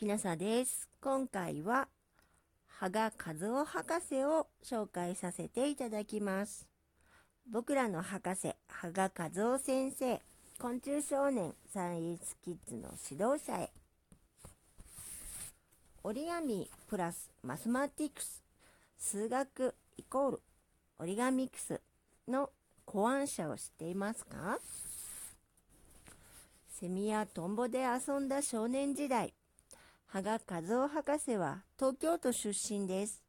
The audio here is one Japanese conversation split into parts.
きなさです。今回は、羽賀和夫博士を紹介させていただきます。僕らの博士、羽賀和夫先生、昆虫少年サイエンスキッズの指導者へ。折り紙プラスマスマティクス、数学イコール折り紙クスの考案者を知っていますか？セミやトンボで遊んだ少年時代、羽賀和夫博士は東京都出身です。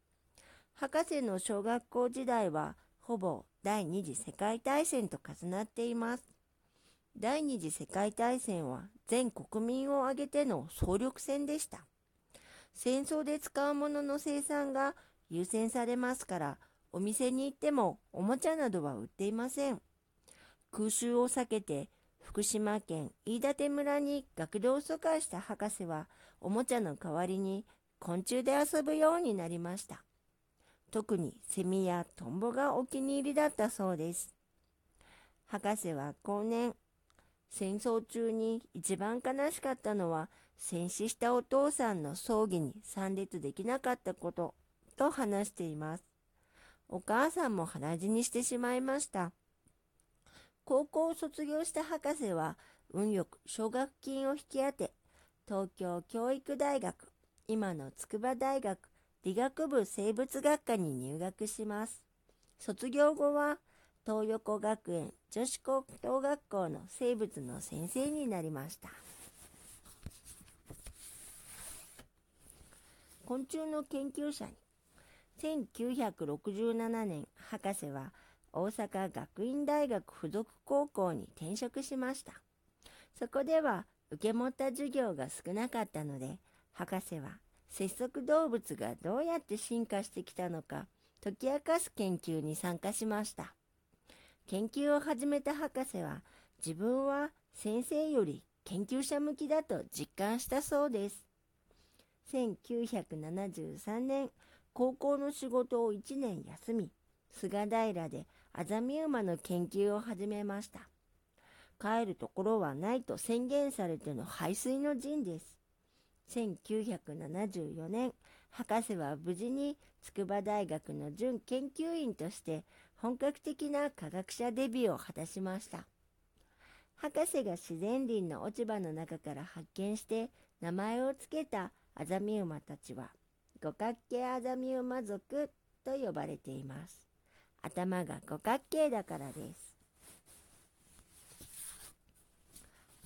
博士の小学校時代はほぼ第二次世界大戦と重なっています。第二次世界大戦は全国民を挙げての総力戦でした。戦争で使うものの生産が優先されますから、お店に行ってもおもちゃなどは売っていません。空襲を避けて福島県飯舘村に学童疎開した博士はおもちゃの代わりに昆虫で遊ぶようになりました。特にセミやトンボがお気に入りだったそうです。博士は後年、戦争中に一番悲しかったのは戦死したお父さんの葬儀に参列できなかったことと話しています。お母さんも鼻血にしてしまいました。高校を卒業した博士は運よく奨学金を引き当て、東京教育大学、今の筑波大学理学部生物学科に入学します。卒業後は東横学園女子高等学校の生物の先生になりました。昆虫の研究者に1967年博士は大阪学院大学附属高校に転職しました。そこでは受け持った授業が少なかったので、博士は節足動物がどうやって進化してきたのか解き明かす研究に参加しました。研究を始めた博士は自分は先生より研究者向きだと実感したそうです。1973年、高校の仕事を1年休み、菅平でアザミウマの研究を始めました。帰るところはないと宣言されての排水の陣です。1974年、博士は無事に筑波大学の準研究員として本格的な科学者デビューを果たしました。博士が自然林の落ち葉の中から発見して名前を付けたアザミウマたちは五角形アザミウマ族と呼ばれています。頭が五角形だからです。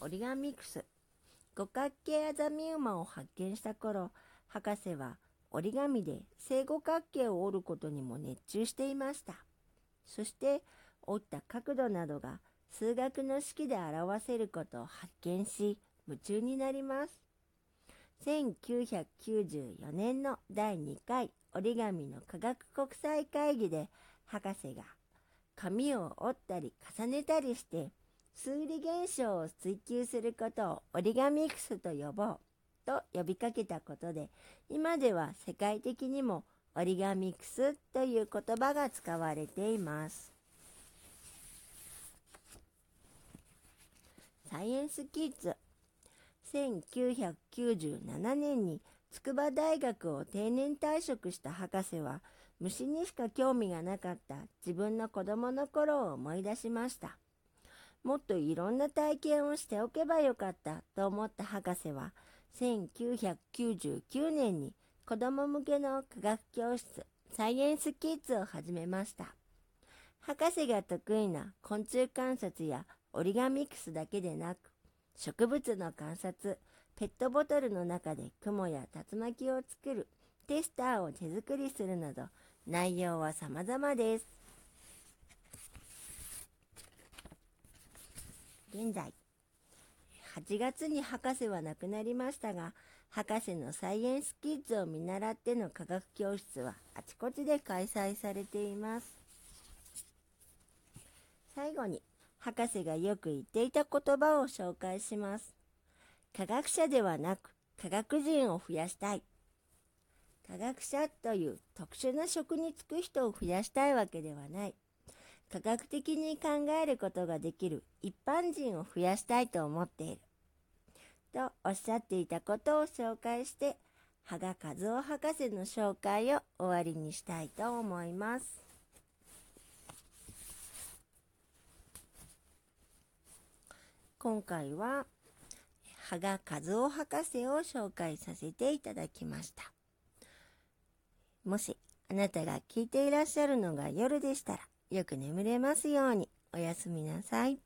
折り紙ミクス。五角形アザミウマを発見した頃博士は折り紙で正五角形を折ることにも熱中していました。そして折った角度などが数学の式で表せることを発見し夢中になります。1994年の第2回折り紙の科学国際会議で博士が紙を折ったり重ねたりして数理現象を追求することを折り紙ミクスと呼ぼうと呼びかけたことで今では世界的にも折り紙ミクスという言葉が使われています。サイエンスキッズ1997年に筑波大学を定年退職した博士は虫にしか興味がなかった自分の子供の頃を思い出しました。もっといろんな体験をしておけばよかったと思った博士は1999年に子供向けの科学教室サイエンスキッズを始めました。博士が得意な昆虫観察や折り紙ミクスだけでなく植物の観察ペットボトルの中で雲や竜巻を作るテスターを手作りするなど内容は様々です。現在、8月に博士は亡くなりましたが、博士のサイエンスキッズを見習っての科学教室はあちこちで開催されています。最後に、博士がよく言っていた言葉を紹介します。科学者ではなく、科学人を増やしたい。科学者という特殊な職に就く人を増やしたいわけではない。科学的に考えることができる一般人を増やしたいと思っている。とおっしゃっていたことを紹介して、羽賀和夫博士の紹介を終わりにしたいと思います。今回は羽賀和夫博士を紹介させていただきました。もしあなたが聞いていらっしゃるのが夜でしたらよく眠れますようにおやすみなさい。